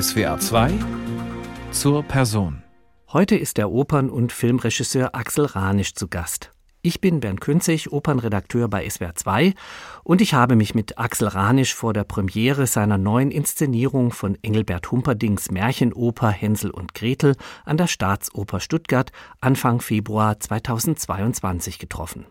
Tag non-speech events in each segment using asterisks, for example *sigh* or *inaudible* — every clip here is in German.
SWA 2 zur Person. Heute ist der Opern- und Filmregisseur Axel Ranisch zu Gast. Ich bin Bernd Künzig, Opernredakteur bei SWR 2 und ich habe mich mit Axel Ranisch vor der Premiere seiner neuen Inszenierung von Engelbert Humperdings Märchenoper Hänsel und Gretel an der Staatsoper Stuttgart Anfang Februar 2022 getroffen.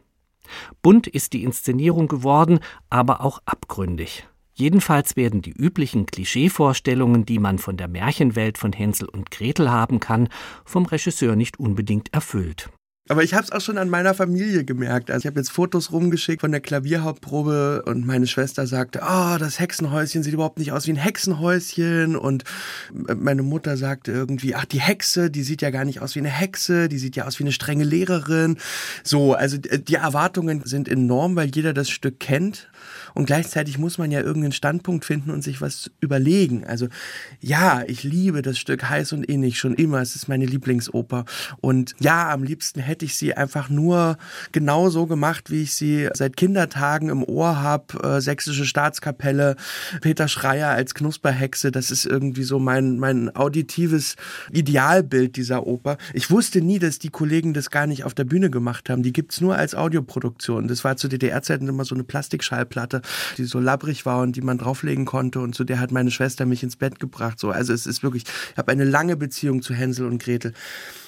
Bunt ist die Inszenierung geworden, aber auch abgründig. Jedenfalls werden die üblichen Klischeevorstellungen, die man von der Märchenwelt von Hänsel und Gretel haben kann, vom Regisseur nicht unbedingt erfüllt. Aber ich habe es auch schon an meiner Familie gemerkt. Also ich habe jetzt Fotos rumgeschickt von der Klavierhauptprobe und meine Schwester sagte, oh, das Hexenhäuschen sieht überhaupt nicht aus wie ein Hexenhäuschen. Und meine Mutter sagte irgendwie, ach, die Hexe, die sieht ja gar nicht aus wie eine Hexe, die sieht ja aus wie eine strenge Lehrerin. So, also die Erwartungen sind enorm, weil jeder das Stück kennt. Und gleichzeitig muss man ja irgendeinen Standpunkt finden und sich was überlegen. Also ja, ich liebe das Stück heiß und innig schon immer. Es ist meine Lieblingsoper. Und ja, am liebsten hätte ich sie einfach nur genau so gemacht, wie ich sie seit Kindertagen im Ohr habe. Äh, Sächsische Staatskapelle, Peter Schreier als Knusperhexe. Das ist irgendwie so mein, mein auditives Idealbild dieser Oper. Ich wusste nie, dass die Kollegen das gar nicht auf der Bühne gemacht haben. Die gibt's nur als Audioproduktion. Das war zu DDR-Zeiten immer so eine Plastikschallplatte die so labbrig war und die man drauflegen konnte und zu der hat meine Schwester mich ins Bett gebracht. So, also es ist wirklich, ich habe eine lange Beziehung zu Hänsel und Gretel.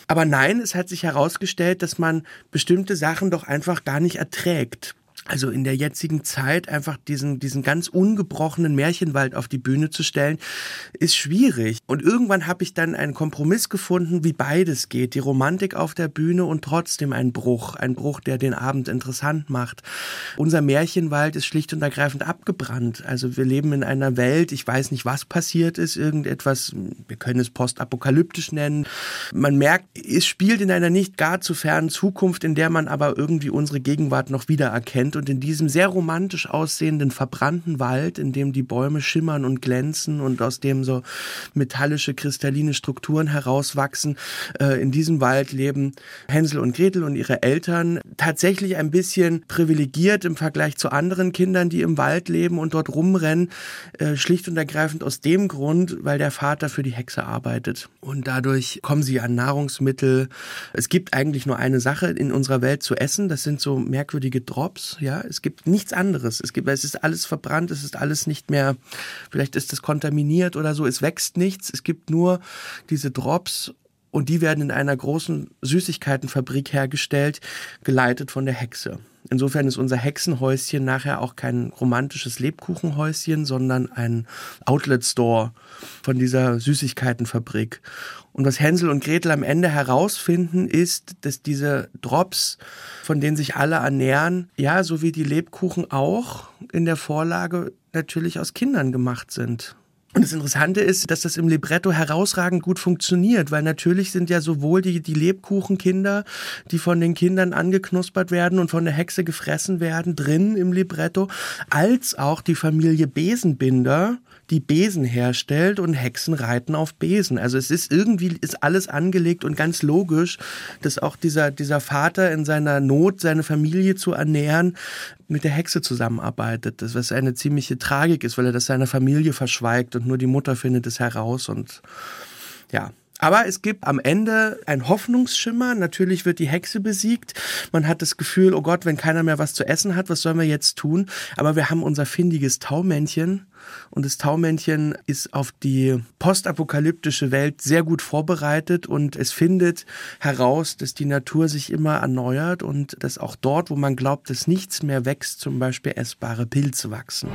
Aber nein, es hat sich herausgestellt, dass man bestimmte Sachen doch einfach gar nicht erträgt also in der jetzigen Zeit einfach diesen, diesen ganz ungebrochenen Märchenwald auf die Bühne zu stellen, ist schwierig. Und irgendwann habe ich dann einen Kompromiss gefunden, wie beides geht. Die Romantik auf der Bühne und trotzdem ein Bruch. Ein Bruch, der den Abend interessant macht. Unser Märchenwald ist schlicht und ergreifend abgebrannt. Also wir leben in einer Welt, ich weiß nicht, was passiert ist, irgendetwas, wir können es postapokalyptisch nennen. Man merkt, es spielt in einer nicht gar zu fernen Zukunft, in der man aber irgendwie unsere Gegenwart noch wiedererkennt und in diesem sehr romantisch aussehenden verbrannten Wald, in dem die Bäume schimmern und glänzen und aus dem so metallische, kristalline Strukturen herauswachsen, äh, in diesem Wald leben Hänsel und Gretel und ihre Eltern tatsächlich ein bisschen privilegiert im Vergleich zu anderen Kindern, die im Wald leben und dort rumrennen, äh, schlicht und ergreifend aus dem Grund, weil der Vater für die Hexe arbeitet. Und dadurch kommen sie an Nahrungsmittel. Es gibt eigentlich nur eine Sache in unserer Welt zu essen, das sind so merkwürdige Drops, ja, es gibt nichts anderes. Es gibt, es ist alles verbrannt, es ist alles nicht mehr, vielleicht ist es kontaminiert oder so. Es wächst nichts. Es gibt nur diese Drops und die werden in einer großen Süßigkeitenfabrik hergestellt, geleitet von der Hexe. Insofern ist unser Hexenhäuschen nachher auch kein romantisches Lebkuchenhäuschen, sondern ein Outlet Store von dieser Süßigkeitenfabrik. Und was Hänsel und Gretel am Ende herausfinden, ist, dass diese Drops, von denen sich alle ernähren, ja, so wie die Lebkuchen auch in der Vorlage natürlich aus Kindern gemacht sind. Und das Interessante ist, dass das im Libretto herausragend gut funktioniert, weil natürlich sind ja sowohl die, die Lebkuchenkinder, die von den Kindern angeknuspert werden und von der Hexe gefressen werden, drin im Libretto, als auch die Familie Besenbinder, die Besen herstellt und Hexen reiten auf Besen. Also es ist irgendwie, ist alles angelegt und ganz logisch, dass auch dieser, dieser Vater in seiner Not, seine Familie zu ernähren, mit der Hexe zusammenarbeitet. Das was eine ziemliche Tragik ist, weil er das seiner Familie verschweigt und nur die Mutter findet es heraus und ja, aber es gibt am Ende ein Hoffnungsschimmer. Natürlich wird die Hexe besiegt. Man hat das Gefühl, oh Gott, wenn keiner mehr was zu essen hat, was sollen wir jetzt tun? Aber wir haben unser findiges Taumännchen. Und das Taumännchen ist auf die postapokalyptische Welt sehr gut vorbereitet und es findet heraus, dass die Natur sich immer erneuert und dass auch dort, wo man glaubt, dass nichts mehr wächst, zum Beispiel essbare Pilze wachsen.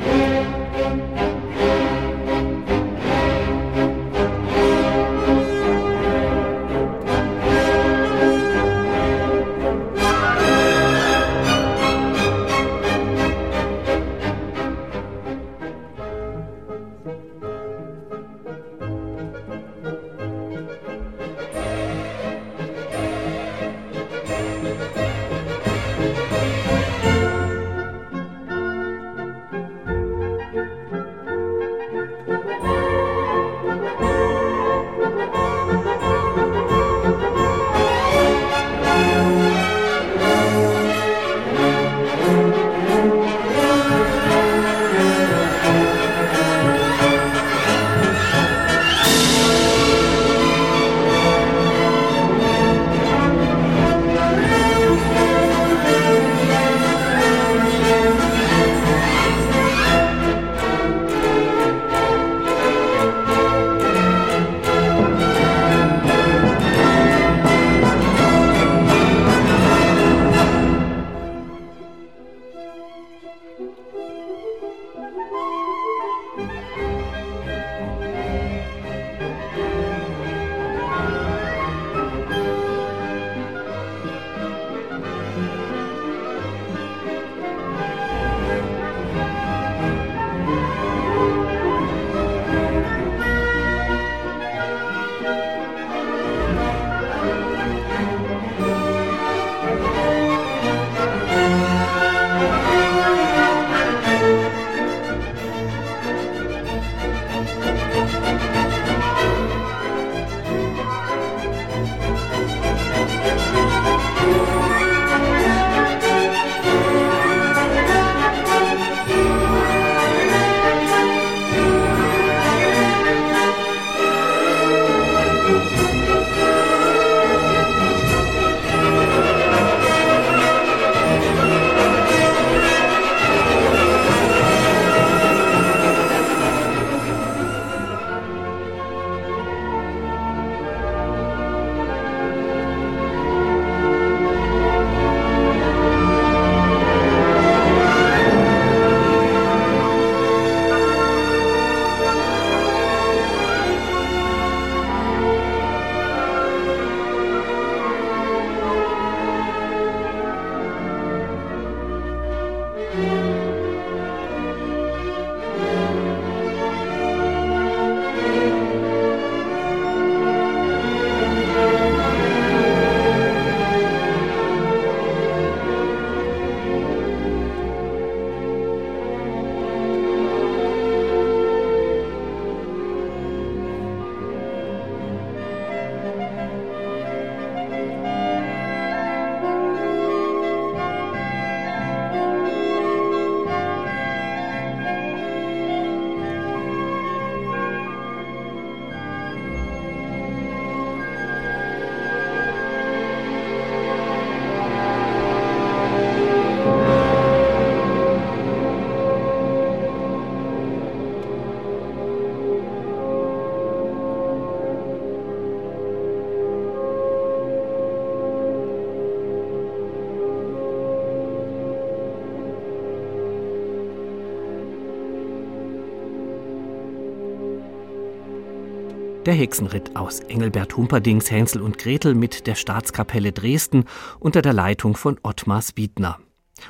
Der Hexenritt aus Engelbert Humperdings Hänsel und Gretel mit der Staatskapelle Dresden unter der Leitung von Ottmar Wiedner.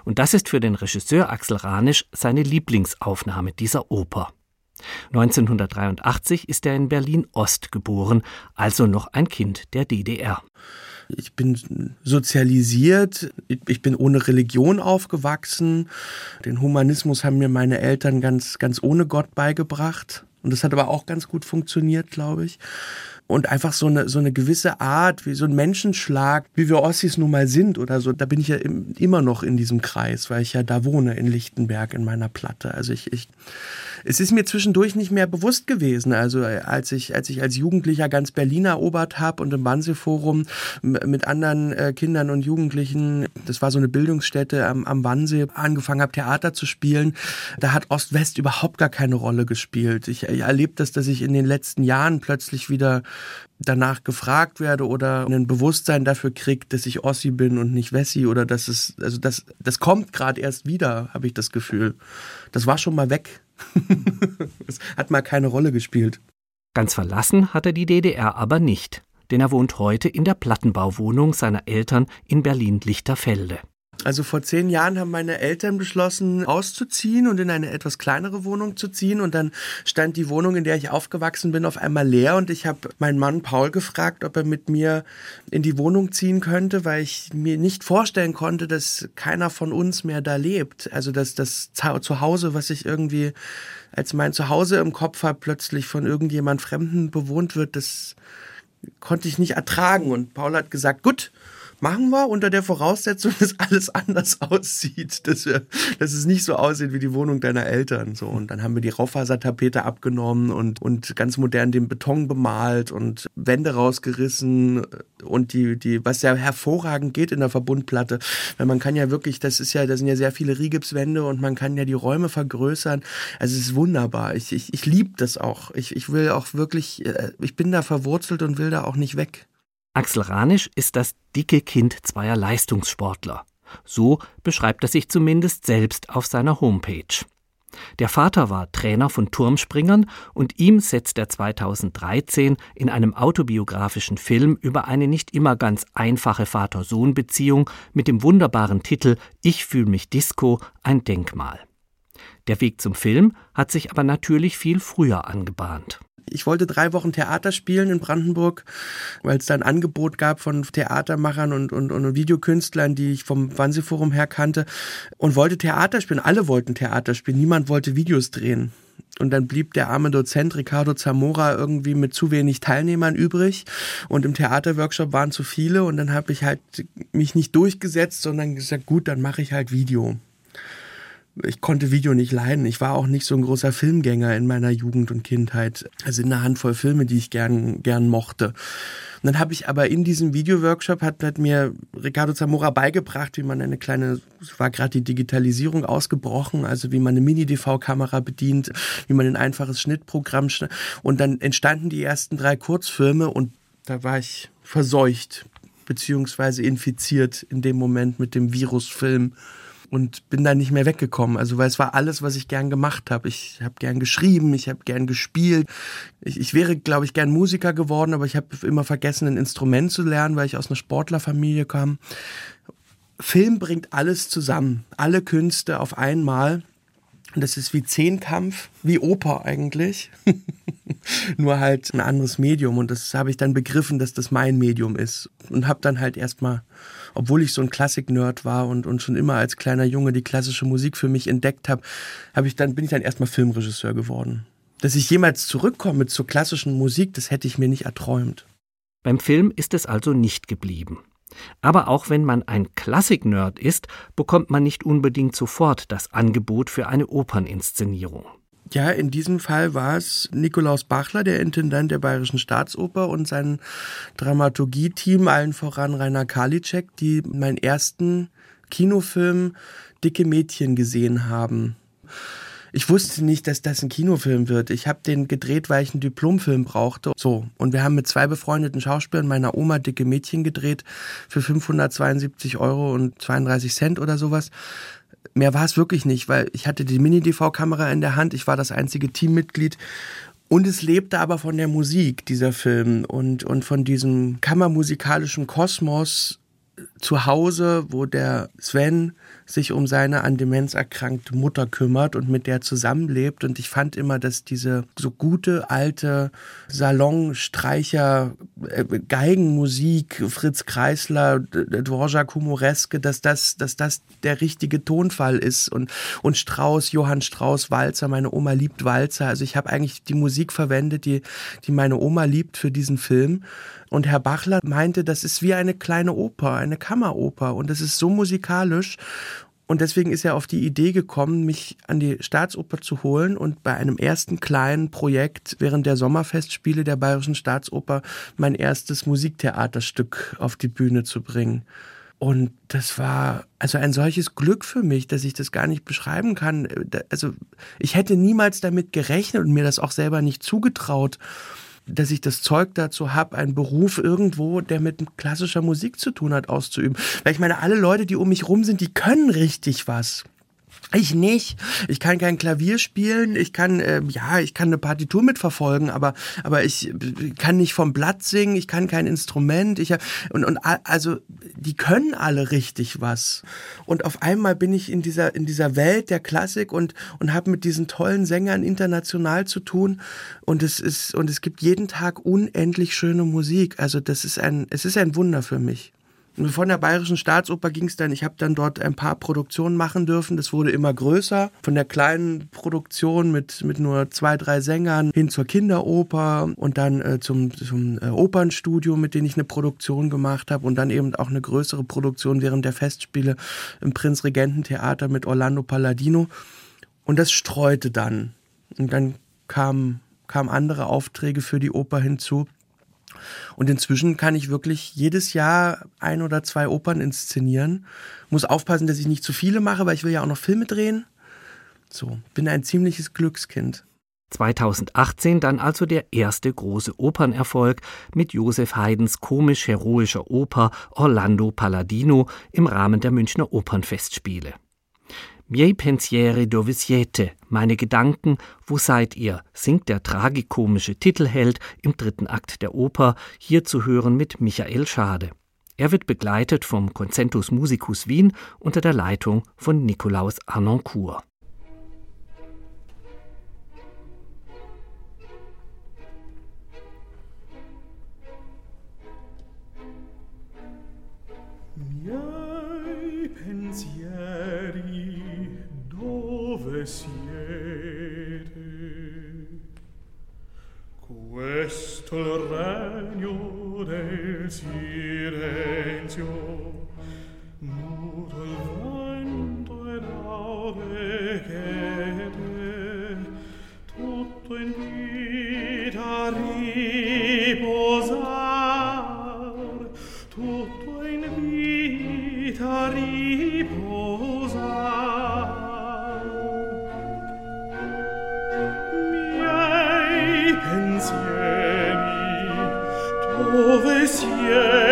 Und das ist für den Regisseur Axel Ranisch seine Lieblingsaufnahme dieser Oper. 1983 ist er in Berlin-Ost geboren, also noch ein Kind der DDR. Ich bin sozialisiert, ich bin ohne Religion aufgewachsen. Den Humanismus haben mir meine Eltern ganz, ganz ohne Gott beigebracht. Und das hat aber auch ganz gut funktioniert, glaube ich und einfach so eine, so eine gewisse Art, wie so ein Menschenschlag, wie wir Ossis nun mal sind oder so. Da bin ich ja immer noch in diesem Kreis, weil ich ja da wohne in Lichtenberg in meiner Platte. Also ich, ich es ist mir zwischendurch nicht mehr bewusst gewesen. Also als ich, als ich als Jugendlicher ganz Berlin erobert habe und im Wannsee-Forum mit anderen äh, Kindern und Jugendlichen, das war so eine Bildungsstätte am, am Wannsee, angefangen habe, Theater zu spielen, da hat Ost-West überhaupt gar keine Rolle gespielt. Ich, ich erlebe das, dass ich in den letzten Jahren plötzlich wieder danach gefragt werde oder ein Bewusstsein dafür kriegt, dass ich Ossi bin und nicht Wessi oder dass es, also das, das kommt gerade erst wieder, habe ich das Gefühl. Das war schon mal weg. *laughs* Es hat mal keine Rolle gespielt. Ganz verlassen hat er die DDR aber nicht, denn er wohnt heute in der Plattenbauwohnung seiner Eltern in Berlin-Lichterfelde. Also vor zehn Jahren haben meine Eltern beschlossen, auszuziehen und in eine etwas kleinere Wohnung zu ziehen. Und dann stand die Wohnung, in der ich aufgewachsen bin, auf einmal leer. Und ich habe meinen Mann Paul gefragt, ob er mit mir in die Wohnung ziehen könnte, weil ich mir nicht vorstellen konnte, dass keiner von uns mehr da lebt. Also dass das Zuhause, was ich irgendwie als mein Zuhause im Kopf habe, plötzlich von irgendjemand Fremden bewohnt wird, das konnte ich nicht ertragen. Und Paul hat gesagt, gut, machen wir unter der Voraussetzung, *laughs* dass alles anders aussieht, dass, wir, dass es nicht so aussieht wie die Wohnung deiner Eltern. So und dann haben wir die Raufasertapete abgenommen und und ganz modern den Beton bemalt und Wände rausgerissen und die die was ja hervorragend geht in der Verbundplatte, weil man kann ja wirklich, das ist ja, da sind ja sehr viele Rigipswände und man kann ja die Räume vergrößern. Also es ist wunderbar. Ich ich, ich liebe das auch. Ich ich will auch wirklich, äh, ich bin da verwurzelt und will da auch nicht weg. Axel Ranisch ist das dicke Kind zweier Leistungssportler. So beschreibt er sich zumindest selbst auf seiner Homepage. Der Vater war Trainer von Turmspringern und ihm setzt er 2013 in einem autobiografischen Film über eine nicht immer ganz einfache Vater-Sohn-Beziehung mit dem wunderbaren Titel Ich fühl mich Disco ein Denkmal. Der Weg zum Film hat sich aber natürlich viel früher angebahnt. Ich wollte drei Wochen Theater spielen in Brandenburg, weil es da ein Angebot gab von Theatermachern und, und, und Videokünstlern, die ich vom Wannsee-Forum her kannte und wollte Theater spielen. Alle wollten Theater spielen, niemand wollte Videos drehen. Und dann blieb der arme Dozent Ricardo Zamora irgendwie mit zu wenig Teilnehmern übrig. Und im Theaterworkshop waren zu viele. Und dann habe ich halt mich nicht durchgesetzt, sondern gesagt, gut, dann mache ich halt Video ich konnte Video nicht leiden. Ich war auch nicht so ein großer Filmgänger in meiner Jugend und Kindheit. Also in einer Handvoll Filme, die ich gern, gern mochte. Und dann habe ich aber in diesem Videoworkshop hat, hat mir Ricardo Zamora beigebracht, wie man eine kleine, es war gerade die Digitalisierung ausgebrochen, also wie man eine Mini-DV-Kamera bedient, wie man ein einfaches Schnittprogramm und dann entstanden die ersten drei Kurzfilme und da war ich verseucht beziehungsweise infiziert in dem Moment mit dem Virusfilm und bin da nicht mehr weggekommen. Also weil es war alles, was ich gern gemacht habe. Ich habe gern geschrieben, ich habe gern gespielt. Ich, ich wäre, glaube ich, gern Musiker geworden, aber ich habe immer vergessen, ein Instrument zu lernen, weil ich aus einer Sportlerfamilie kam. Film bringt alles zusammen, alle Künste auf einmal. Und das ist wie Zehnkampf, wie Oper eigentlich. *laughs* Nur halt ein anderes Medium. Und das habe ich dann begriffen, dass das mein Medium ist. Und habe dann halt erstmal obwohl ich so ein Klassik-Nerd war und, und schon immer als kleiner Junge die klassische Musik für mich entdeckt habe, habe ich dann, bin ich dann erstmal Filmregisseur geworden. Dass ich jemals zurückkomme zur klassischen Musik, das hätte ich mir nicht erträumt. Beim Film ist es also nicht geblieben. Aber auch wenn man ein Klassik-Nerd ist, bekommt man nicht unbedingt sofort das Angebot für eine Operninszenierung. Ja, in diesem Fall war es Nikolaus Bachler, der Intendant der Bayerischen Staatsoper und sein Dramaturgie-Team, allen voran Rainer Karliczek, die meinen ersten Kinofilm Dicke Mädchen gesehen haben. Ich wusste nicht, dass das ein Kinofilm wird. Ich habe den gedreht, weil ich einen Diplomfilm brauchte. So. Und wir haben mit zwei befreundeten Schauspielern meiner Oma Dicke Mädchen gedreht für 572 Euro und 32 Cent oder sowas mehr war es wirklich nicht, weil ich hatte die Mini-DV-Kamera in der Hand, ich war das einzige Teammitglied Und es lebte aber von der Musik, dieser Film, und, und von diesem kammermusikalischen Kosmos zu Hause, wo der Sven sich um seine an Demenz erkrankte Mutter kümmert und mit der zusammenlebt. Und ich fand immer, dass diese so gute alte Salonstreicher, äh, Geigenmusik, Fritz Kreisler, Dvorak Humoreske, dass das, dass das der richtige Tonfall ist. Und, und Strauß, Johann Strauß, Walzer, meine Oma liebt Walzer. Also ich habe eigentlich die Musik verwendet, die, die meine Oma liebt für diesen Film. Und Herr Bachler meinte, das ist wie eine kleine Oper, eine Kammeroper. Und das ist so musikalisch. Und deswegen ist er auf die Idee gekommen, mich an die Staatsoper zu holen und bei einem ersten kleinen Projekt während der Sommerfestspiele der Bayerischen Staatsoper mein erstes Musiktheaterstück auf die Bühne zu bringen. Und das war also ein solches Glück für mich, dass ich das gar nicht beschreiben kann. Also ich hätte niemals damit gerechnet und mir das auch selber nicht zugetraut dass ich das Zeug dazu habe, einen Beruf irgendwo, der mit klassischer Musik zu tun hat, auszuüben. Weil ich meine, alle Leute, die um mich rum sind, die können richtig was. Ich nicht. Ich kann kein Klavier spielen. Ich kann, äh, ja, ich kann eine Partitur mitverfolgen, aber, aber ich kann nicht vom Blatt singen. Ich kann kein Instrument. Ich, und, und, also, die können alle richtig was. Und auf einmal bin ich in dieser, in dieser Welt der Klassik und, und habe mit diesen tollen Sängern international zu tun. Und es ist, und es gibt jeden Tag unendlich schöne Musik. Also, das ist ein, es ist ein Wunder für mich. Von der Bayerischen Staatsoper ging es dann, ich habe dann dort ein paar Produktionen machen dürfen. Das wurde immer größer. Von der kleinen Produktion mit, mit nur zwei, drei Sängern hin zur Kinderoper und dann äh, zum, zum äh, Opernstudio, mit dem ich eine Produktion gemacht habe und dann eben auch eine größere Produktion während der Festspiele im Prinzregententheater mit Orlando Palladino. Und das streute dann. Und dann kamen kamen andere Aufträge für die Oper hinzu. Und inzwischen kann ich wirklich jedes Jahr ein oder zwei Opern inszenieren. Muss aufpassen, dass ich nicht zu viele mache, weil ich will ja auch noch Filme drehen. So, bin ein ziemliches Glückskind. 2018 dann also der erste große Opernerfolg mit Josef Haydns komisch-heroischer Oper Orlando Palladino im Rahmen der Münchner Opernfestspiele. Miei pensieri dove siete, meine Gedanken, wo seid ihr, singt der tragikomische Titelheld im dritten Akt der Oper, hier zu hören mit Michael Schade. Er wird begleitet vom Concentus Musicus Wien unter der Leitung von Nikolaus Arnoncourt. Siete? Questo il regno del silenzio, muto il vento e l'aure chete, ciel.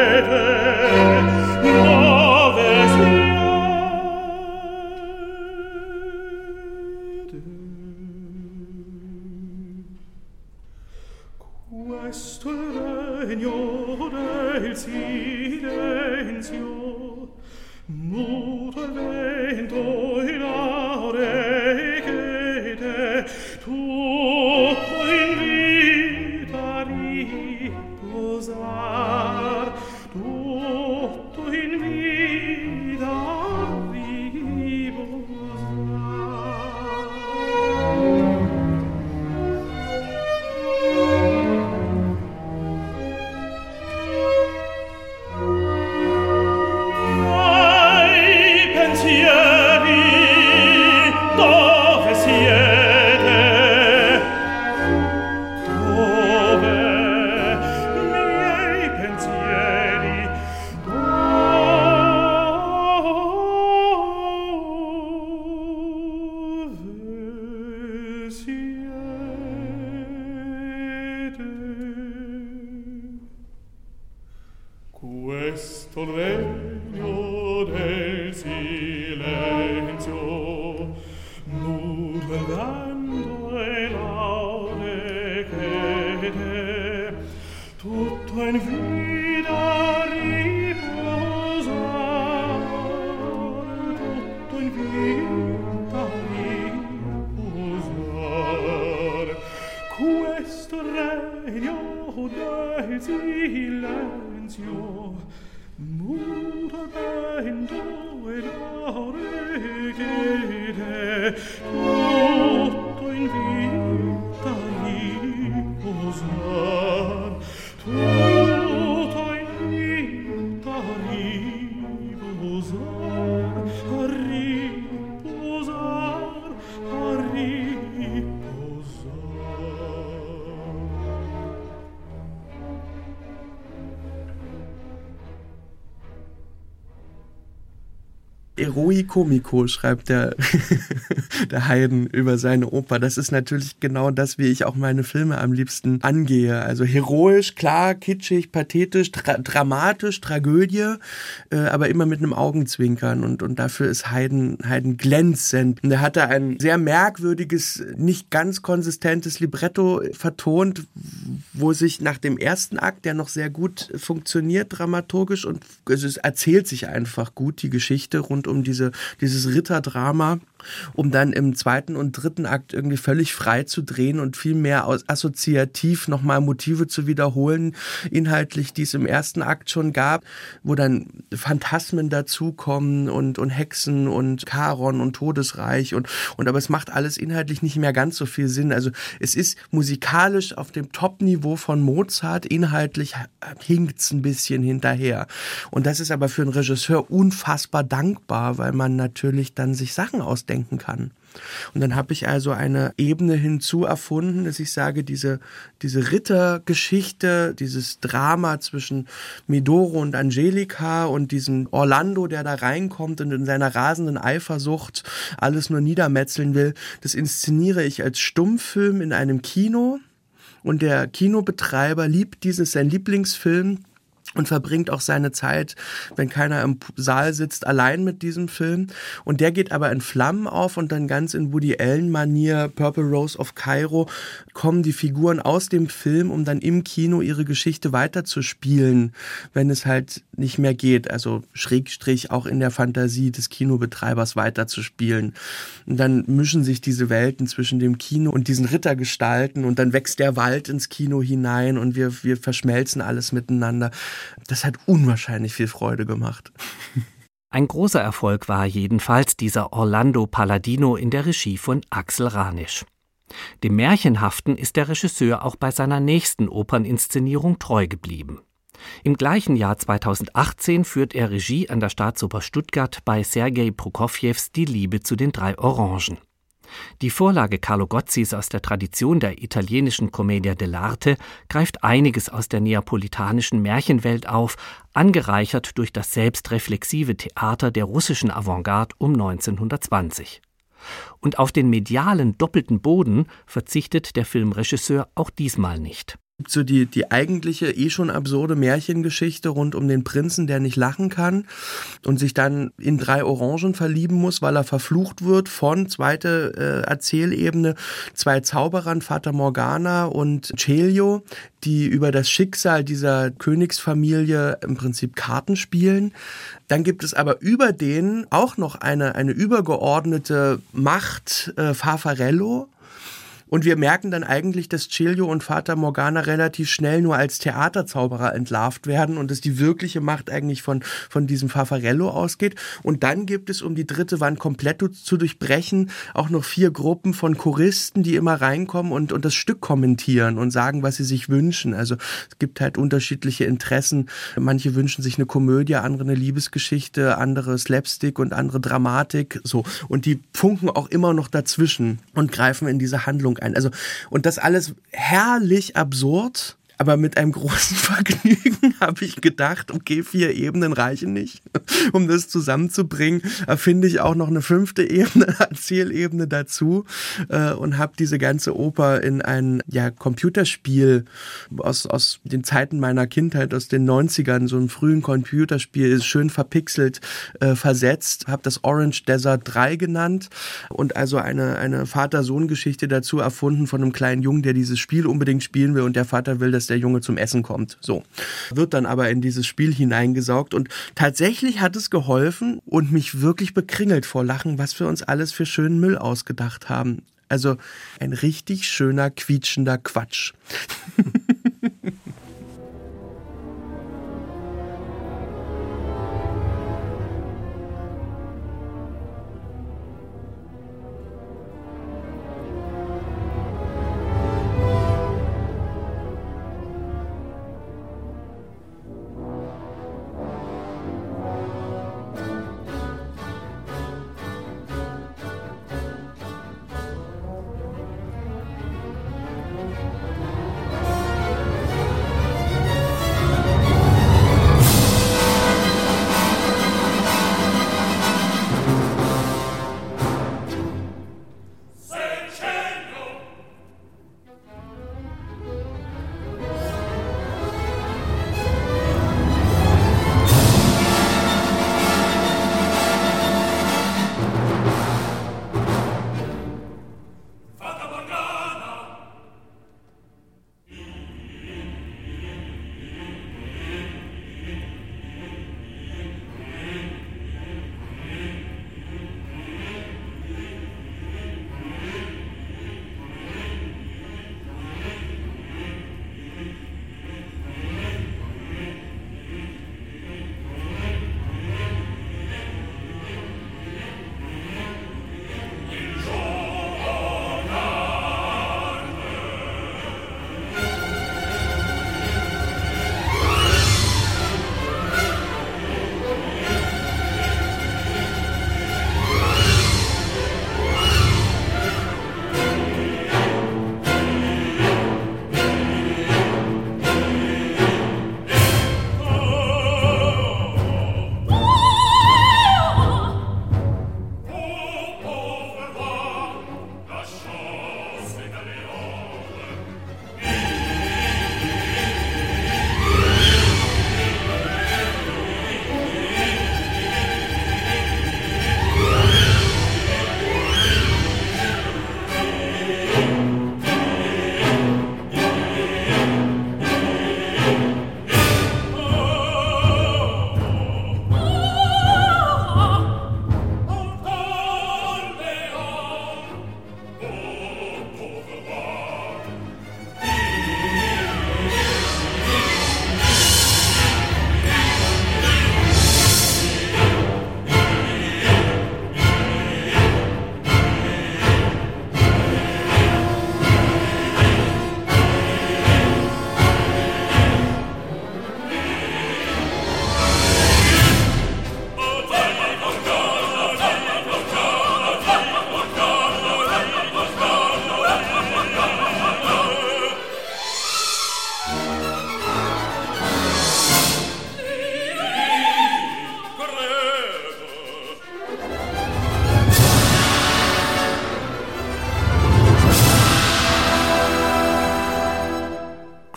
Eroi comico, schreibt der, *laughs* der Haydn über seine Oper. Das ist natürlich genau das, wie ich auch meine Filme am liebsten angehe. Also heroisch, klar, kitschig, pathetisch, dra dramatisch, Tragödie, äh, aber immer mit einem Augenzwinkern. Und, und dafür ist Haydn, Haydn glänzend. Und er hatte ein sehr merkwürdiges, nicht ganz konsistentes Libretto vertont, wo sich nach dem ersten Akt, der noch sehr gut funktioniert, dramaturgisch, und also es erzählt sich einfach gut, die Geschichte rund um diese, dieses Ritterdrama, um dann im zweiten und dritten Akt irgendwie völlig frei zu drehen und viel mehr aus assoziativ nochmal Motive zu wiederholen, inhaltlich, die es im ersten Akt schon gab, wo dann Phantasmen dazukommen und, und Hexen und Charon und Todesreich und, und aber es macht alles inhaltlich nicht mehr ganz so viel Sinn. Also es ist musikalisch auf dem Top-Niveau von Mozart, inhaltlich hinkt's ein bisschen hinterher. Und das ist aber für einen Regisseur unfassbar dankbar, weil man natürlich dann sich Sachen ausdenken kann. Und dann habe ich also eine Ebene hinzu erfunden, dass ich sage, diese, diese Rittergeschichte, dieses Drama zwischen Medoro und Angelika und diesem Orlando, der da reinkommt und in seiner rasenden Eifersucht alles nur niedermetzeln will, das inszeniere ich als Stummfilm in einem Kino. Und der Kinobetreiber liebt diesen, sein Lieblingsfilm und verbringt auch seine Zeit, wenn keiner im Saal sitzt, allein mit diesem Film. Und der geht aber in Flammen auf und dann ganz in Woody Allen-Manier, Purple Rose of Cairo, kommen die Figuren aus dem Film, um dann im Kino ihre Geschichte weiterzuspielen, wenn es halt nicht mehr geht. Also Schrägstrich auch in der Fantasie des Kinobetreibers weiterzuspielen. Und dann mischen sich diese Welten zwischen dem Kino und diesen Rittergestalten und dann wächst der Wald ins Kino hinein und wir, wir verschmelzen alles miteinander. Das hat unwahrscheinlich viel Freude gemacht. Ein großer Erfolg war jedenfalls dieser Orlando Palladino in der Regie von Axel Ranisch. Dem Märchenhaften ist der Regisseur auch bei seiner nächsten Operninszenierung treu geblieben. Im gleichen Jahr 2018 führt er Regie an der Staatsoper Stuttgart bei Sergei Prokofjews Die Liebe zu den drei Orangen. Die Vorlage Carlo Gozzis aus der Tradition der italienischen Commedia dell'arte greift einiges aus der neapolitanischen Märchenwelt auf, angereichert durch das selbstreflexive Theater der russischen Avantgarde um 1920. Und auf den medialen doppelten Boden verzichtet der Filmregisseur auch diesmal nicht so die, die eigentliche, eh schon absurde Märchengeschichte rund um den Prinzen, der nicht lachen kann und sich dann in drei Orangen verlieben muss, weil er verflucht wird von, zweite äh, Erzählebene, zwei Zauberern, Vater Morgana und Celio, die über das Schicksal dieser Königsfamilie im Prinzip Karten spielen. Dann gibt es aber über denen auch noch eine, eine übergeordnete Macht, äh, Farfarello, und wir merken dann eigentlich, dass Celio und Vater Morgana relativ schnell nur als Theaterzauberer entlarvt werden und dass die wirkliche Macht eigentlich von, von diesem Fafarello ausgeht. Und dann gibt es, um die dritte Wand komplett zu durchbrechen, auch noch vier Gruppen von Choristen, die immer reinkommen und, und das Stück kommentieren und sagen, was sie sich wünschen. Also es gibt halt unterschiedliche Interessen. Manche wünschen sich eine Komödie, andere eine Liebesgeschichte, andere Slapstick und andere Dramatik. So. Und die funken auch immer noch dazwischen und greifen in diese Handlung ein. Also, und das alles herrlich absurd, Aber mit einem großen *laughs* Vergnügen habe ich gedacht, okay, vier Ebenen reichen nicht, *laughs* um das zusammenzubringen. Da finde ich auch noch eine fünfte Ebene, *laughs* Erzählebene dazu äh, und habe diese ganze Oper in ein ja, Computerspiel aus, aus den Zeiten meiner Kindheit, aus den 90ern, so ein frühen Computerspiel, ist schön verpixelt, äh, versetzt, habe das Orange Desert 3 genannt und also eine, eine Vater-Sohn-Geschichte dazu erfunden von einem kleinen Jungen, der dieses Spiel unbedingt spielen will und der Vater will, dass der Junge zum Essen kommt. So. Wird dann aber in dieses Spiel hineingesaugt und tatsächlich hat es geholfen und mich wirklich bekringelt vor Lachen, was wir uns alles für schönen Müll ausgedacht haben. Also ein richtig schöner, quietschender Quatsch. *laughs*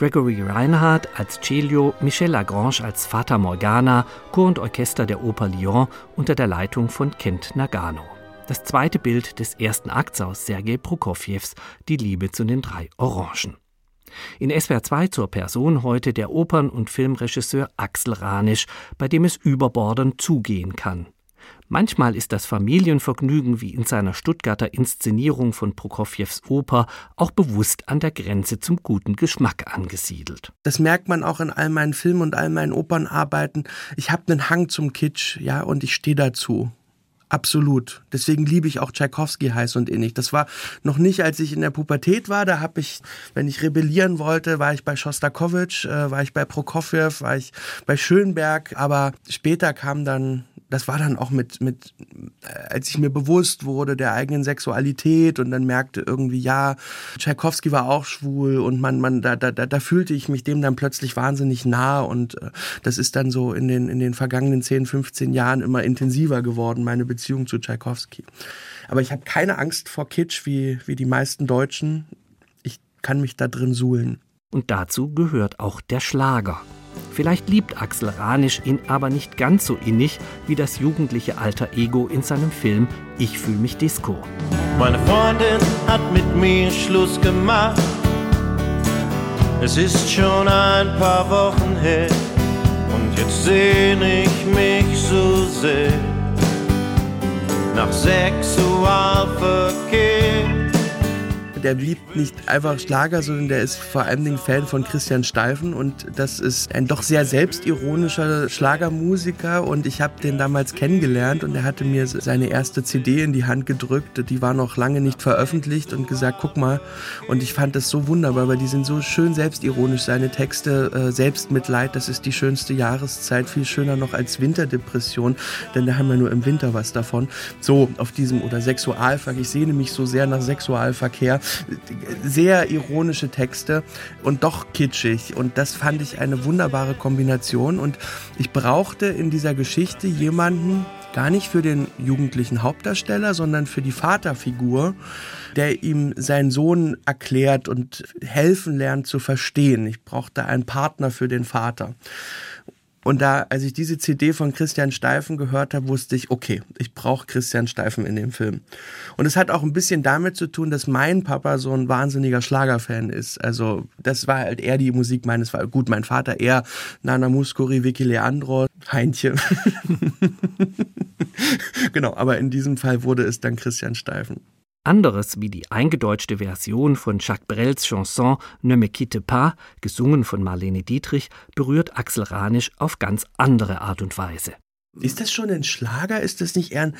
Gregory Reinhardt als Celio, Michel Lagrange als Fata Morgana, Chor und Orchester der Oper Lyon unter der Leitung von Kent Nagano. Das zweite Bild des ersten Akts aus Sergei Prokofjews Die Liebe zu den drei Orangen. In SWR 2 zur Person heute der Opern- und Filmregisseur Axel Ranisch, bei dem es überbordend zugehen kann. Manchmal ist das Familienvergnügen wie in seiner Stuttgarter Inszenierung von Prokofjews Oper auch bewusst an der Grenze zum guten Geschmack angesiedelt. Das merkt man auch in all meinen Filmen und all meinen Opernarbeiten. Ich habe einen Hang zum Kitsch, ja, und ich stehe dazu. Absolut. Deswegen liebe ich auch Tschaikowski heiß und innig. Das war noch nicht, als ich in der Pubertät war. Da habe ich, wenn ich rebellieren wollte, war ich bei Schostakowitsch, äh, war ich bei Prokofjew, war ich bei Schönberg. Aber später kam dann das war dann auch mit, mit, äh, als ich mir bewusst wurde der eigenen Sexualität und dann merkte irgendwie, ja, Tchaikovsky war auch schwul und man, man, da, da, da fühlte ich mich dem dann plötzlich wahnsinnig nah und äh, das ist dann so in den, in den vergangenen 10, 15 Jahren immer intensiver geworden, meine Beziehung zu Tchaikovsky. Aber ich habe keine Angst vor Kitsch wie, wie die meisten Deutschen. Ich kann mich da drin suhlen. Und dazu gehört auch der Schlager. Vielleicht liebt Axel Ranisch ihn aber nicht ganz so innig wie das jugendliche alter Ego in seinem Film Ich fühl mich Disco. Meine Freundin hat mit mir Schluss gemacht. Es ist schon ein paar Wochen her und jetzt sehne ich mich so sehr nach Sexualverkehr der liebt nicht einfach Schlager, sondern der ist vor allen Dingen Fan von Christian Steifen und das ist ein doch sehr selbstironischer Schlagermusiker und ich habe den damals kennengelernt und er hatte mir seine erste CD in die Hand gedrückt, die war noch lange nicht veröffentlicht und gesagt, guck mal und ich fand das so wunderbar, weil die sind so schön selbstironisch, seine Texte, äh, Selbstmitleid, das ist die schönste Jahreszeit, viel schöner noch als Winterdepression, denn da haben wir nur im Winter was davon. So, auf diesem, oder Sexualverkehr, ich sehne mich so sehr nach Sexualverkehr sehr ironische Texte und doch kitschig. Und das fand ich eine wunderbare Kombination. Und ich brauchte in dieser Geschichte jemanden, gar nicht für den jugendlichen Hauptdarsteller, sondern für die Vaterfigur, der ihm seinen Sohn erklärt und helfen lernt zu verstehen. Ich brauchte einen Partner für den Vater. Und da, als ich diese CD von Christian Steifen gehört habe, wusste ich, okay, ich brauche Christian Steifen in dem Film. Und es hat auch ein bisschen damit zu tun, dass mein Papa so ein wahnsinniger Schlagerfan ist. Also das war halt eher die Musik meines, gut, mein Vater eher Nana Muscuri, Vicky Leandro, Heintje. *laughs* genau, aber in diesem Fall wurde es dann Christian Steifen. Anderes wie die eingedeutschte Version von Jacques Brels Chanson Ne me quitte pas, gesungen von Marlene Dietrich, berührt Axel Ranisch auf ganz andere Art und Weise. Ist das schon ein Schlager? Ist das nicht eher ein,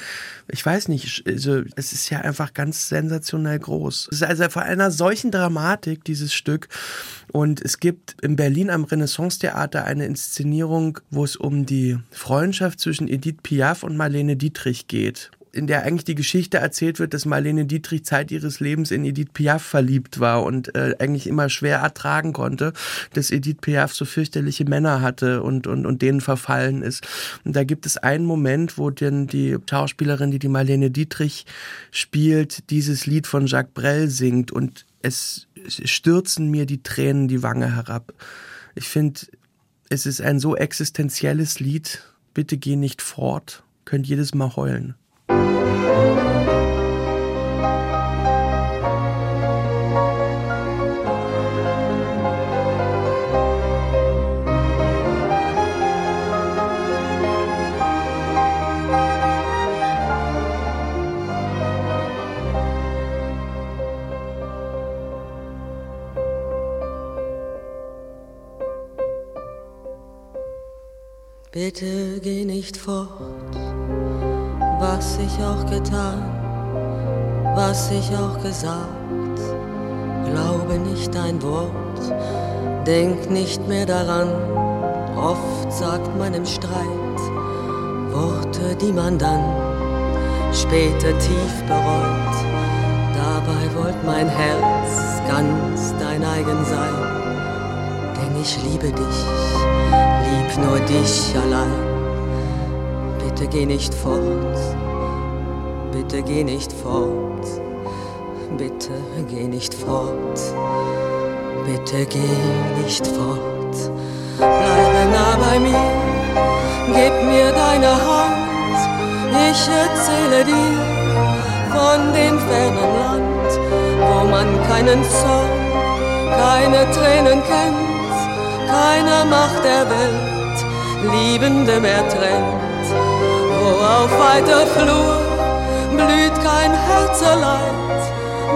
ich weiß nicht, also es ist ja einfach ganz sensationell groß. Es ist also vor einer solchen Dramatik, dieses Stück. Und es gibt in Berlin am Renaissance-Theater eine Inszenierung, wo es um die Freundschaft zwischen Edith Piaf und Marlene Dietrich geht in der eigentlich die Geschichte erzählt wird, dass Marlene Dietrich Zeit ihres Lebens in Edith Piaf verliebt war und äh, eigentlich immer schwer ertragen konnte, dass Edith Piaf so fürchterliche Männer hatte und, und, und denen verfallen ist. Und da gibt es einen Moment, wo denn die Schauspielerin, die die Marlene Dietrich spielt, dieses Lied von Jacques Brel singt und es stürzen mir die Tränen die Wange herab. Ich finde, es ist ein so existenzielles Lied. Bitte geh nicht fort. Könnt jedes Mal heulen. Bitte geh nicht fort was ich auch getan, was ich auch gesagt. Glaube nicht ein Wort, denk nicht mehr daran. Oft sagt man im Streit Worte, die man dann später tief bereut. Dabei wollt mein Herz ganz dein eigen sein, denn ich liebe dich, lieb nur dich allein Bitte geh nicht fort, bitte geh nicht fort, bitte geh nicht fort, bitte geh nicht fort. Bleibe nah bei mir, gib mir deine Hand, ich erzähle dir von dem fernen Land, wo man keinen Zorn, keine Tränen kennt, keiner Macht der Welt Liebende mehr trennt auf weiter Flur blüht kein Herzeleid,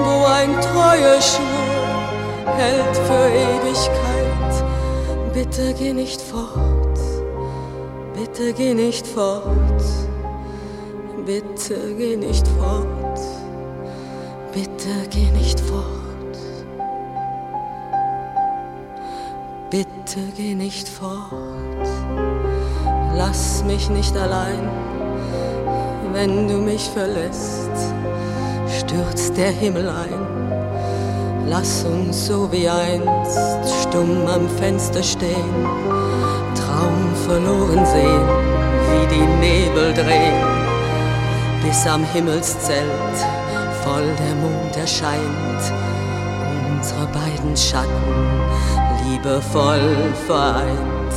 wo ein treuer Schwur hält für Ewigkeit. Bitte geh nicht fort, bitte geh nicht fort, bitte geh nicht fort, bitte geh nicht fort. Bitte geh nicht fort, lass mich nicht allein Wenn du mich verlässt, stürzt der Himmel ein. Lass uns so wie einst stumm am Fenster stehen, Traum verloren sehen, wie die Nebel drehen, bis am Himmelszelt voll der Mond erscheint, unsere beiden Schatten liebevoll vereint.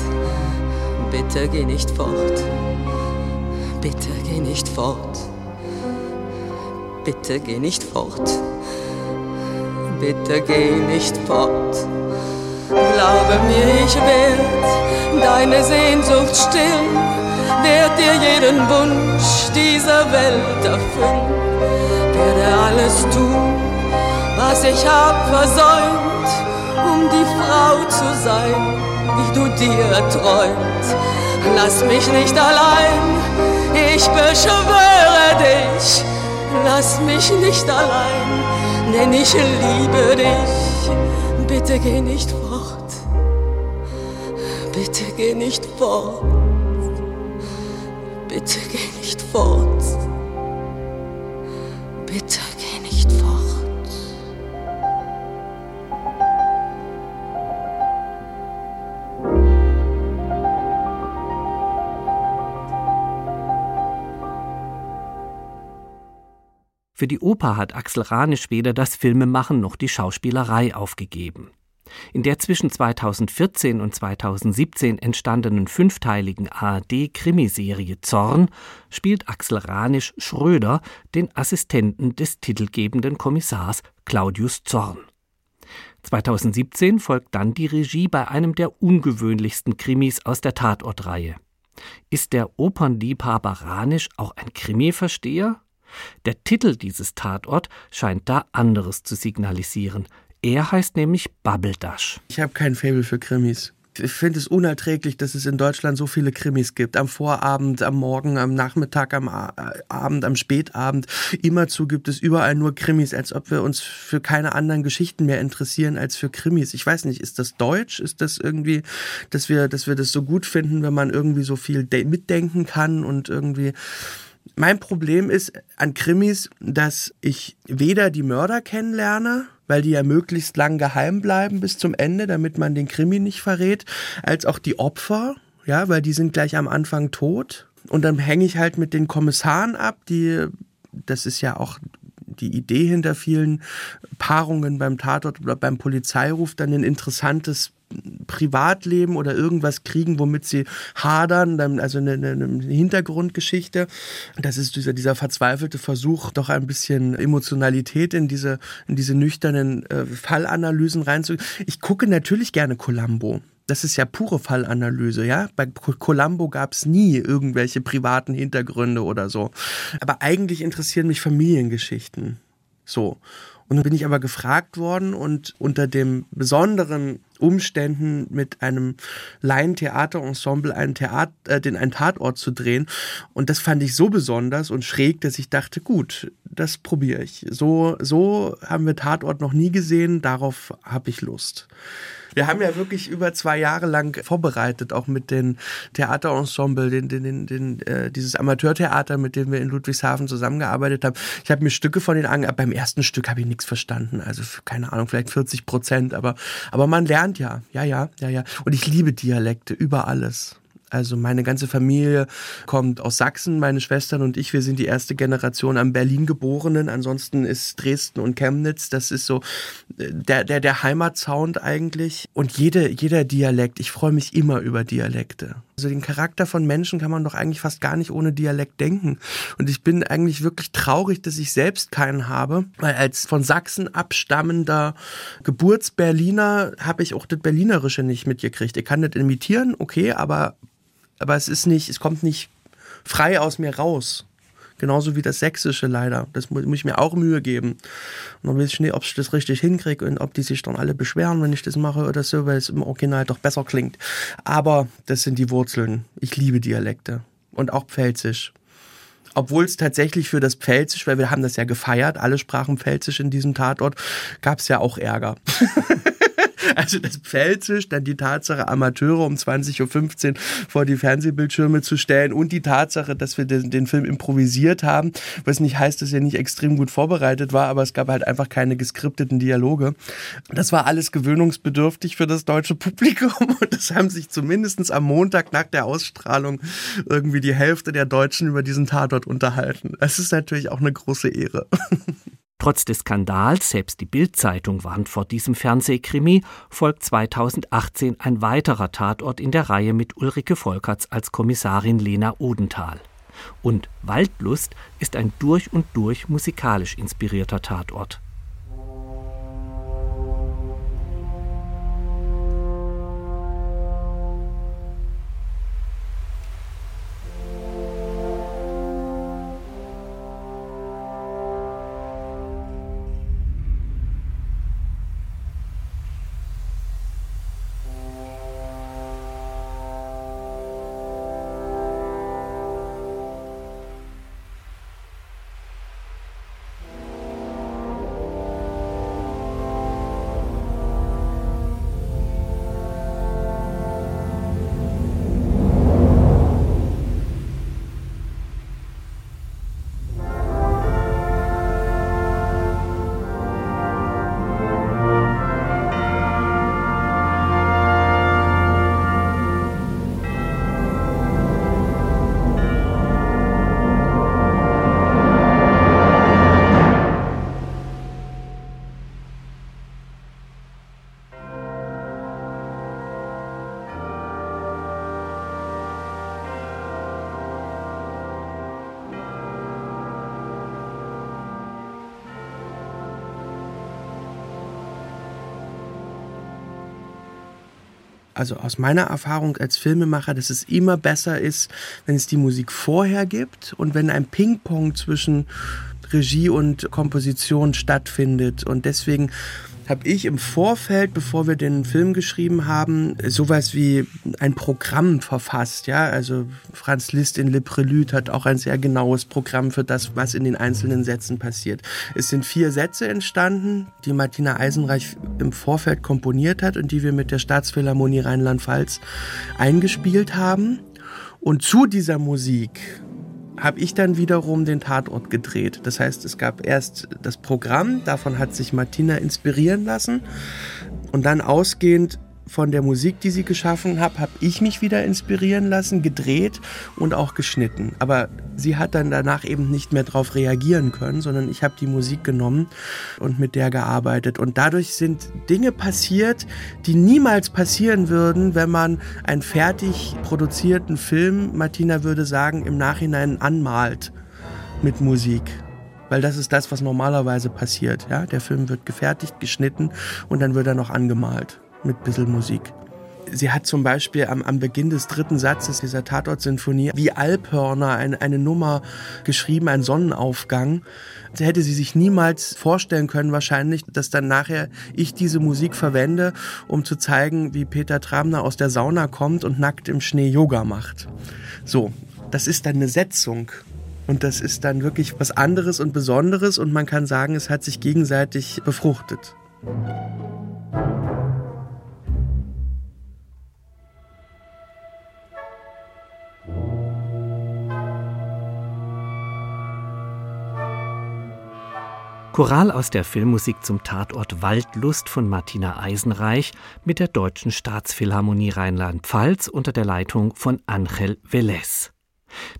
Bitte geh nicht fort, bitte geh nicht fort, bitte geh nicht fort. Bitte geh nicht fort. Glaube mir, ich werd deine Sehnsucht stillen, werd dir jeden Wunsch dieser Welt erfüllen, werde alles tun, was ich hab versäumt, um die Frau zu sein, wie du dir träumt. Lass mich nicht allein, ich beschwöre dich, lass mich nicht allein denn ich liebe dich. Bitte geh nicht fort, bitte geh nicht fort, bitte geh nicht fort, bitte Für die Oper hat Axel Ranisch weder das Filmemachen noch die Schauspielerei aufgegeben. In der zwischen 2014 und 2017 entstandenen fünfteiligen ARD-Krimiserie Zorn spielt Axel Ranisch Schröder, den Assistenten des titelgebenden Kommissars Claudius Zorn. 2017 folgt dann die Regie bei einem der ungewöhnlichsten Krimis aus der Tatortreihe. Ist der Opernliebhaber Ranisch auch ein Krimi-Versteher? Der Titel dieses Tatort scheint da anderes zu signalisieren. Er heißt nämlich Babbeldash. Ich habe kein Faible für Krimis. Ich finde es unerträglich, dass es in Deutschland so viele Krimis gibt. Am Vorabend, am Morgen, am Nachmittag, am Abend, am Spätabend. Immerzu gibt es überall nur Krimis, als ob wir uns für keine anderen Geschichten mehr interessieren als für Krimis. Ich weiß nicht, ist das Deutsch? Ist das irgendwie, dass wir, dass wir das so gut finden, wenn man irgendwie so viel mitdenken kann und irgendwie mein Problem ist an Krimis, dass ich weder die Mörder kennenlerne, weil die ja möglichst lang geheim bleiben bis zum Ende, damit man den Krimi nicht verrät, als auch die Opfer, ja, weil die sind gleich am Anfang tot. Und dann hänge ich halt mit den Kommissaren ab, die, das ist ja auch die Idee hinter vielen Paarungen beim Tatort oder beim Polizeiruf, dann ein interessantes Privatleben oder irgendwas kriegen, womit sie hadern, also eine, eine, Hintergrundgeschichte. Das ist dieser, dieser verzweifelte Versuch, doch ein bisschen Emotionalität in diese, in diese nüchternen äh, Fallanalysen reinzugehen. Ich gucke natürlich gerne Columbo. Das ist ja pure Fallanalyse, ja. Bei Columbo gab es nie irgendwelche privaten Hintergründe oder so. Aber eigentlich interessieren mich Familiengeschichten. So. Und dann bin ich aber gefragt worden und unter den besonderen Umständen mit einem Laientheaterensemble einen Theater, äh, den einen Tatort zu drehen. Und das fand ich so besonders und schräg, dass ich dachte, gut, das probiere ich. So, so haben wir Tatort noch nie gesehen, darauf habe ich Lust. Wir haben ja wirklich über zwei Jahre lang vorbereitet, auch mit den Theaterensemble, den, den, den, den äh, dieses Amateurtheater, mit dem wir in Ludwigshafen zusammengearbeitet haben. Ich habe mir Stücke von den ange beim ersten Stück habe ich nichts verstanden, also keine Ahnung, vielleicht 40 Prozent, aber aber man lernt ja, ja, ja, ja, ja. Und ich liebe Dialekte über alles. Also meine ganze Familie kommt aus Sachsen, meine Schwestern und ich, wir sind die erste Generation am Berlin geborenen. Ansonsten ist Dresden und Chemnitz, das ist so äh, der, der, der Heimatsound eigentlich. Und jede, jeder Dialekt, ich freue mich immer über Dialekte. Also den Charakter von Menschen kann man doch eigentlich fast gar nicht ohne Dialekt denken. Und ich bin eigentlich wirklich traurig, dass ich selbst keinen habe, weil als von Sachsen abstammender Geburtsberliner habe ich auch das Berlinerische nicht mitgekriegt. Ich kann das imitieren, okay, aber aber es ist nicht, es kommt nicht frei aus mir raus. Genauso wie das Sächsische leider. Das muss, ich mir auch Mühe geben. Und dann weiß ich nicht, ob ich das richtig hinkriege und ob die sich dann alle beschweren, wenn ich das mache oder so, weil es im Original doch besser klingt. Aber das sind die Wurzeln. Ich liebe Dialekte. Und auch Pfälzisch. Obwohl es tatsächlich für das Pfälzisch, weil wir haben das ja gefeiert, alle sprachen Pfälzisch in diesem Tatort, gab es ja auch Ärger. *laughs* Also das Pfälzisch, dann die Tatsache, Amateure um 20.15 Uhr vor die Fernsehbildschirme zu stellen und die Tatsache, dass wir den, den, Film improvisiert haben, was nicht heißt, dass er nicht extrem gut vorbereitet war, aber es gab halt einfach keine geskripteten Dialoge. Das war alles gewöhnungsbedürftig für das deutsche Publikum und das haben sich zumindest am Montag nach der Ausstrahlung irgendwie die Hälfte der Deutschen über diesen Tatort unterhalten. Es ist natürlich auch eine große Ehre. Trotz des Skandals, selbst die Bild-Zeitung warnt vor diesem Fernsehkrimi, folgt 2018 ein weiterer Tatort in der Reihe mit Ulrike Volkerts als Kommissarin Lena Odenthal. Und Waldlust ist ein durch und durch musikalisch inspirierter Tatort. Also aus meiner Erfahrung als Filmemacher, dass es immer besser ist, wenn es die Musik vorher gibt und wenn ein Ping-Pong zwischen Regie und Komposition stattfindet. Und deswegen habe ich im Vorfeld, bevor wir den Film geschrieben haben, sowas wie ein Programm verfasst. Ja, also Franz Liszt in Le Prelude hat auch ein sehr genaues Programm für das, was in den einzelnen Sätzen passiert. Es sind vier Sätze entstanden, die Martina Eisenreich im Vorfeld komponiert hat und die wir mit der Staatsphilharmonie Rheinland-Pfalz eingespielt haben. Und zu dieser Musik habe ich dann wiederum den Tatort gedreht. Das heißt, es gab erst das Programm, davon hat sich Martina inspirieren lassen und dann ausgehend von der Musik, die sie geschaffen hat, habe ich mich wieder inspirieren lassen, gedreht und auch geschnitten. Aber sie hat dann danach eben nicht mehr darauf reagieren können, sondern ich habe die Musik genommen und mit der gearbeitet. Und dadurch sind Dinge passiert, die niemals passieren würden, wenn man einen fertig produzierten Film, Martina würde sagen, im Nachhinein anmalt mit Musik weil das ist das, was normalerweise passiert. Ja? Der Film wird gefertigt, geschnitten und dann wird er noch angemalt mit bisschen Musik. Sie hat zum Beispiel am, am Beginn des dritten Satzes dieser Tatort-Sinfonie wie Alphörner eine, eine Nummer geschrieben, ein Sonnenaufgang. Sie hätte sie sich niemals vorstellen können, wahrscheinlich, dass dann nachher ich diese Musik verwende, um zu zeigen, wie Peter Tramner aus der Sauna kommt und nackt im Schnee Yoga macht. So, das ist dann eine Setzung. Und das ist dann wirklich was anderes und Besonderes und man kann sagen, es hat sich gegenseitig befruchtet. Choral aus der Filmmusik zum Tatort Waldlust von Martina Eisenreich mit der Deutschen Staatsphilharmonie Rheinland-Pfalz unter der Leitung von Angel Velez.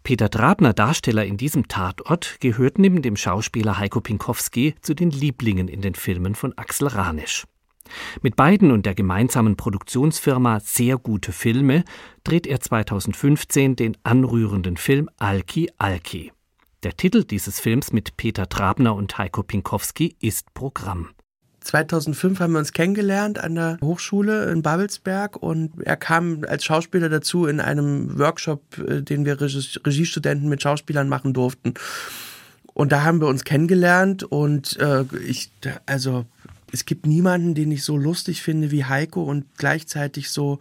Peter Trabner, Darsteller in diesem Tatort, gehört neben dem Schauspieler Heiko Pinkowski zu den Lieblingen in den Filmen von Axel Ranisch. Mit beiden und der gemeinsamen Produktionsfirma Sehr gute Filme dreht er 2015 den anrührenden Film Alki Alki. Der Titel dieses Films mit Peter Trabner und Heiko Pinkowski ist Programm. 2005 haben wir uns kennengelernt an der Hochschule in Babelsberg und er kam als Schauspieler dazu in einem Workshop, äh, den wir Regiestudenten mit Schauspielern machen durften. Und da haben wir uns kennengelernt und äh, ich, also es gibt niemanden, den ich so lustig finde wie Heiko und gleichzeitig so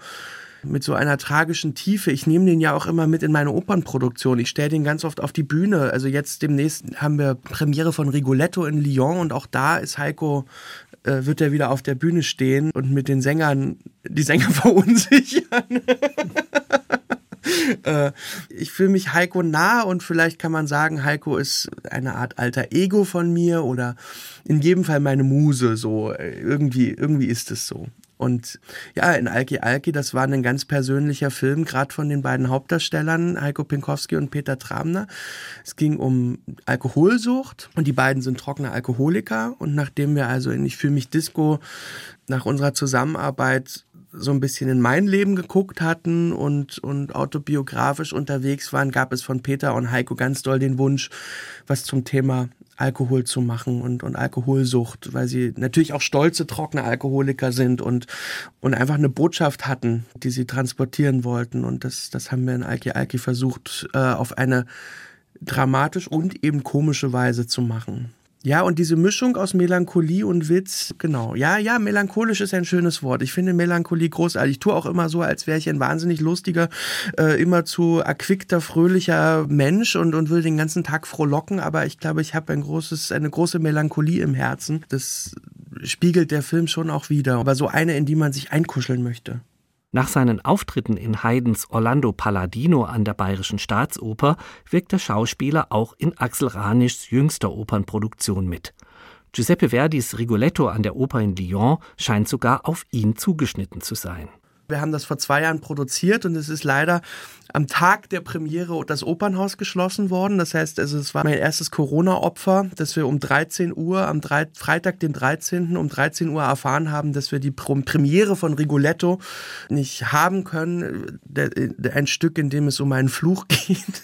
mit so einer tragischen Tiefe. Ich nehme den ja auch immer mit in meine Opernproduktion. Ich stelle den ganz oft auf die Bühne. Also jetzt demnächst haben wir Premiere von Rigoletto in Lyon und auch da ist Heiko äh, wird er wieder auf der Bühne stehen und mit den Sängern die Sänger *laughs* verunsichern. *laughs* Äh, ich fühle mich Heiko nah und vielleicht kann man sagen, Heiko ist eine Art alter Ego von mir oder in jedem Fall meine Muse. So irgendwie, irgendwie ist es so. Und ja, in Alki Alki, das war ein ganz persönlicher Film, gerade von den beiden Hauptdarstellern, Heiko Pinkowski und Peter Tramner. Es ging um Alkoholsucht und die beiden sind trockene Alkoholiker. Und nachdem wir also in Ich fühle mich Disco nach unserer Zusammenarbeit so ein bisschen in mein Leben geguckt hatten und, und autobiografisch unterwegs waren, gab es von Peter und Heiko ganz doll den Wunsch, was zum Thema Alkohol zu machen und, und Alkoholsucht, weil sie natürlich auch stolze, trockene Alkoholiker sind und, und einfach eine Botschaft hatten, die sie transportieren wollten. Und das, das haben wir in Alki Alki versucht, äh, auf eine dramatisch und eben komische Weise zu machen. Ja, und diese Mischung aus Melancholie und Witz, genau. Ja, ja, melancholisch ist ein schönes Wort. Ich finde Melancholie großartig. Ich tue auch immer so, als wäre ich ein wahnsinnig lustiger, äh, immer zu erquickter, fröhlicher Mensch und, und will den ganzen Tag frohlocken, aber ich glaube, ich habe ein großes, eine große Melancholie im Herzen. Das spiegelt der Film schon auch wieder. Aber so eine, in die man sich einkuscheln möchte. Nach seinen Auftritten in Haydns Orlando Palladino an der Bayerischen Staatsoper wirkt der Schauspieler auch in Axel Ranischs jüngster Opernproduktion mit. Giuseppe Verdis Rigoletto an der Oper in Lyon scheint sogar auf ihn zugeschnitten zu sein. Wir haben das vor zwei Jahren produziert und es ist leider am Tag der Premiere das Opernhaus geschlossen worden. Das heißt, also es war mein erstes Corona-Opfer, dass wir um 13 Uhr, am drei, Freitag, den 13. um 13 Uhr erfahren haben, dass wir die Premiere von Rigoletto nicht haben können. Ein Stück, in dem es um einen Fluch *laughs* geht.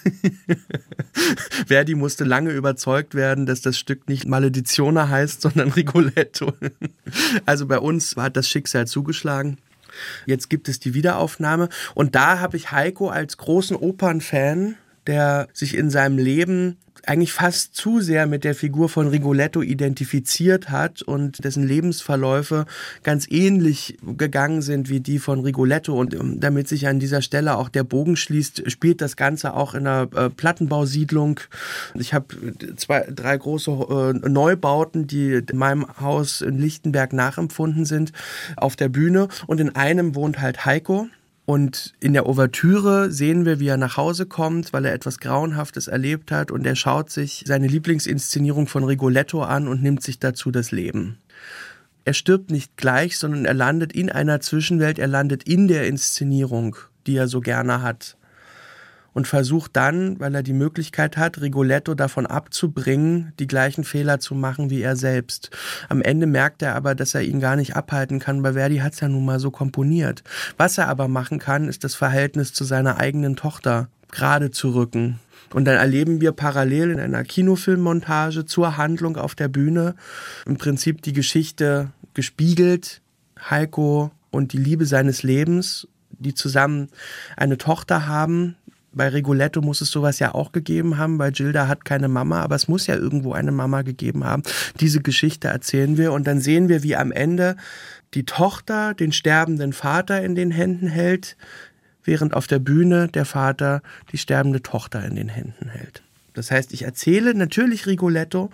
Verdi musste lange überzeugt werden, dass das Stück nicht Maledizione heißt, sondern Rigoletto. Also bei uns hat das Schicksal zugeschlagen. Jetzt gibt es die Wiederaufnahme. Und da habe ich Heiko als großen Opernfan, der sich in seinem Leben eigentlich fast zu sehr mit der Figur von Rigoletto identifiziert hat und dessen Lebensverläufe ganz ähnlich gegangen sind wie die von Rigoletto. Und ähm, damit sich an dieser Stelle auch der Bogen schließt, spielt das Ganze auch in einer äh, Plattenbausiedlung. Ich habe zwei, drei große äh, Neubauten, die in meinem Haus in Lichtenberg nachempfunden sind, auf der Bühne. Und in einem wohnt halt Heiko. Und in der Ouvertüre sehen wir, wie er nach Hause kommt, weil er etwas Grauenhaftes erlebt hat. Und er schaut sich seine Lieblingsinszenierung von Rigoletto an und nimmt sich dazu das Leben. Er stirbt nicht gleich, sondern er landet in einer Zwischenwelt, er landet in der Inszenierung, die er so gerne hat und versucht dann, weil er die Möglichkeit hat, Rigoletto davon abzubringen, die gleichen Fehler zu machen wie er selbst. Am Ende merkt er aber, dass er ihn gar nicht abhalten kann, weil Verdi hat es ja nun mal so komponiert. Was er aber machen kann, ist das Verhältnis zu seiner eigenen Tochter gerade zu rücken. Und dann erleben wir parallel in einer Kinofilmmontage zur Handlung auf der Bühne im Prinzip die Geschichte gespiegelt, Heiko und die Liebe seines Lebens, die zusammen eine Tochter haben, bei Rigoletto muss es sowas ja auch gegeben haben, weil Gilda hat keine Mama, aber es muss ja irgendwo eine Mama gegeben haben. Diese Geschichte erzählen wir und dann sehen wir, wie am Ende die Tochter den sterbenden Vater in den Händen hält, während auf der Bühne der Vater die sterbende Tochter in den Händen hält. Das heißt, ich erzähle natürlich Rigoletto,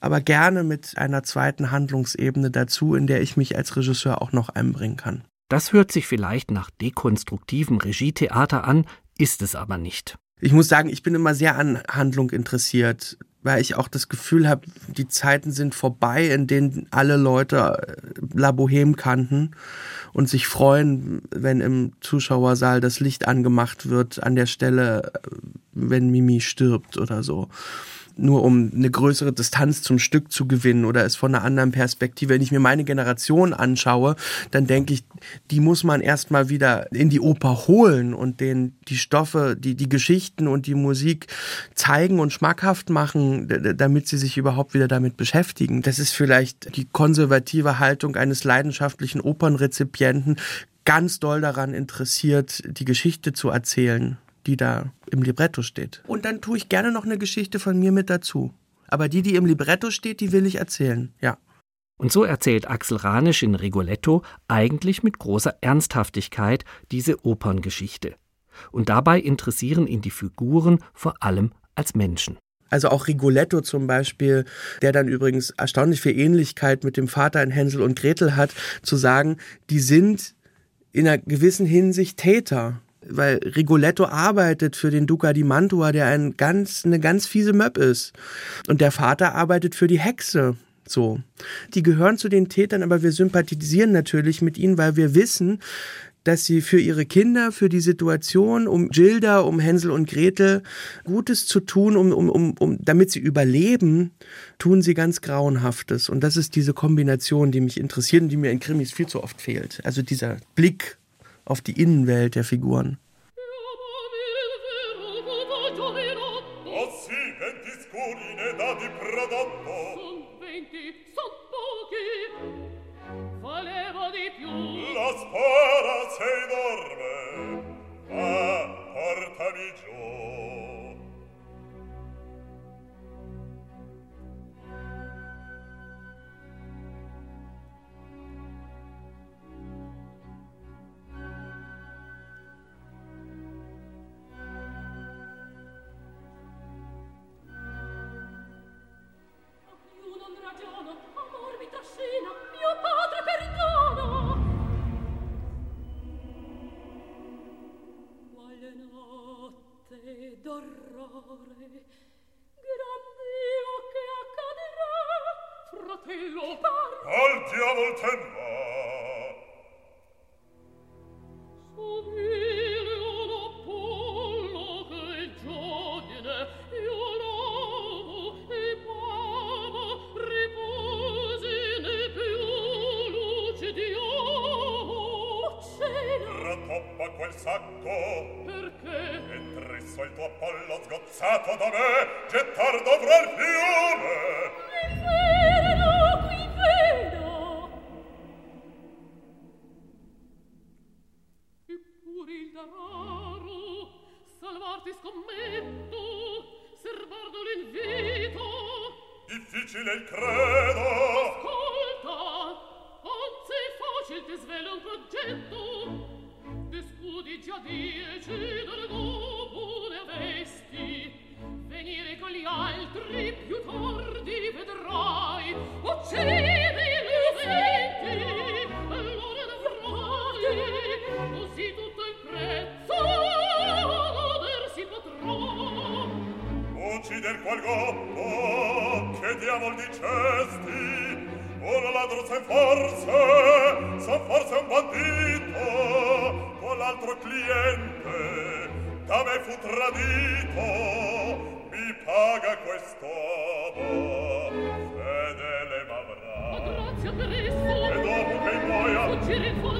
aber gerne mit einer zweiten Handlungsebene dazu, in der ich mich als Regisseur auch noch einbringen kann. Das hört sich vielleicht nach dekonstruktivem Regietheater an, ist es aber nicht. Ich muss sagen, ich bin immer sehr an Handlung interessiert, weil ich auch das Gefühl habe, die Zeiten sind vorbei, in denen alle Leute äh, La Boheme kannten und sich freuen, wenn im Zuschauersaal das Licht angemacht wird an der Stelle, äh, wenn Mimi stirbt oder so nur um eine größere Distanz zum Stück zu gewinnen oder es von einer anderen Perspektive. Wenn ich mir meine Generation anschaue, dann denke ich, die muss man erstmal wieder in die Oper holen und denen die Stoffe, die, die Geschichten und die Musik zeigen und schmackhaft machen, damit sie sich überhaupt wieder damit beschäftigen. Das ist vielleicht die konservative Haltung eines leidenschaftlichen Opernrezipienten, ganz doll daran interessiert, die Geschichte zu erzählen die da im Libretto steht. Und dann tue ich gerne noch eine Geschichte von mir mit dazu. Aber die, die im Libretto steht, die will ich erzählen, ja. Und so erzählt Axel Ranisch in Rigoletto eigentlich mit großer Ernsthaftigkeit diese Operngeschichte. Und dabei interessieren ihn die Figuren vor allem als Menschen. Also auch Rigoletto zum Beispiel, der dann übrigens erstaunlich viel Ähnlichkeit mit dem Vater in Hänsel und Gretel hat, zu sagen, die sind in einer gewissen Hinsicht Täter weil Rigoletto arbeitet für den Duca di Mantua, der ein ganz, eine ganz fiese Möb ist. Und der Vater arbeitet für die Hexe. So. Die gehören zu den Tätern, aber wir sympathisieren natürlich mit ihnen, weil wir wissen, dass sie für ihre Kinder, für die Situation, um Gilda, um Hänsel und Gretel Gutes zu tun, um, um, um, um, damit sie überleben, tun sie ganz Grauenhaftes. Und das ist diese Kombination, die mich interessiert und die mir in Krimis viel zu oft fehlt. Also dieser Blick auf die Innenwelt der Figuren. La spora sei dorme, ma portami giù. uccider qual gobbo che diavol dicesti un ladro sen forze son forse un bandito con cliente da fu tradito mi paga quest'uomo fedele m'avrà. Ma grazie a Cristo e dopo che muoia fuggire fuori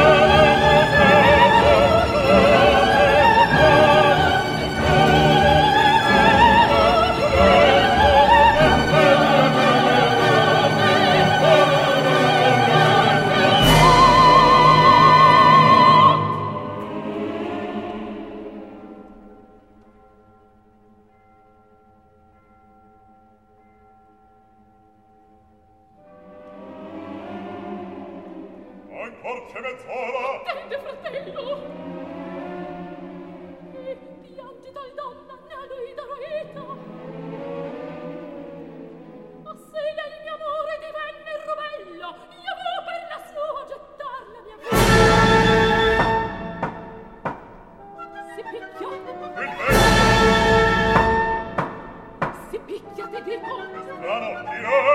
piano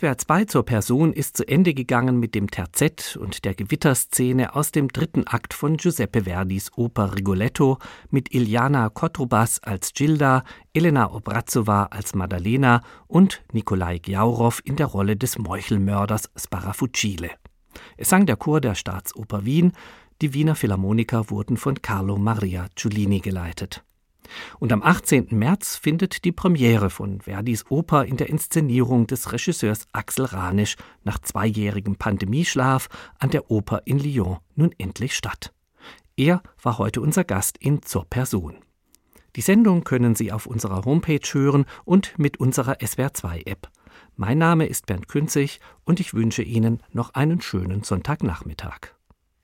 SWR 2 zur Person ist zu Ende gegangen mit dem Terzett und der Gewitterszene aus dem dritten Akt von Giuseppe Verdis Oper Rigoletto mit Iliana Kotrubas als Gilda, Elena Obrazova als Maddalena und Nikolai Gjaurow in der Rolle des Meuchelmörders Sparafucile. Es sang der Chor der Staatsoper Wien, die Wiener Philharmoniker wurden von Carlo Maria Giulini geleitet. Und am 18. März findet die Premiere von Verdis Oper in der Inszenierung des Regisseurs Axel Ranisch nach zweijährigem Pandemieschlaf an der Oper in Lyon nun endlich statt. Er war heute unser Gast in Zur Person. Die Sendung können Sie auf unserer Homepage hören und mit unserer SWR2-App. Mein Name ist Bernd Künzig und ich wünsche Ihnen noch einen schönen Sonntagnachmittag.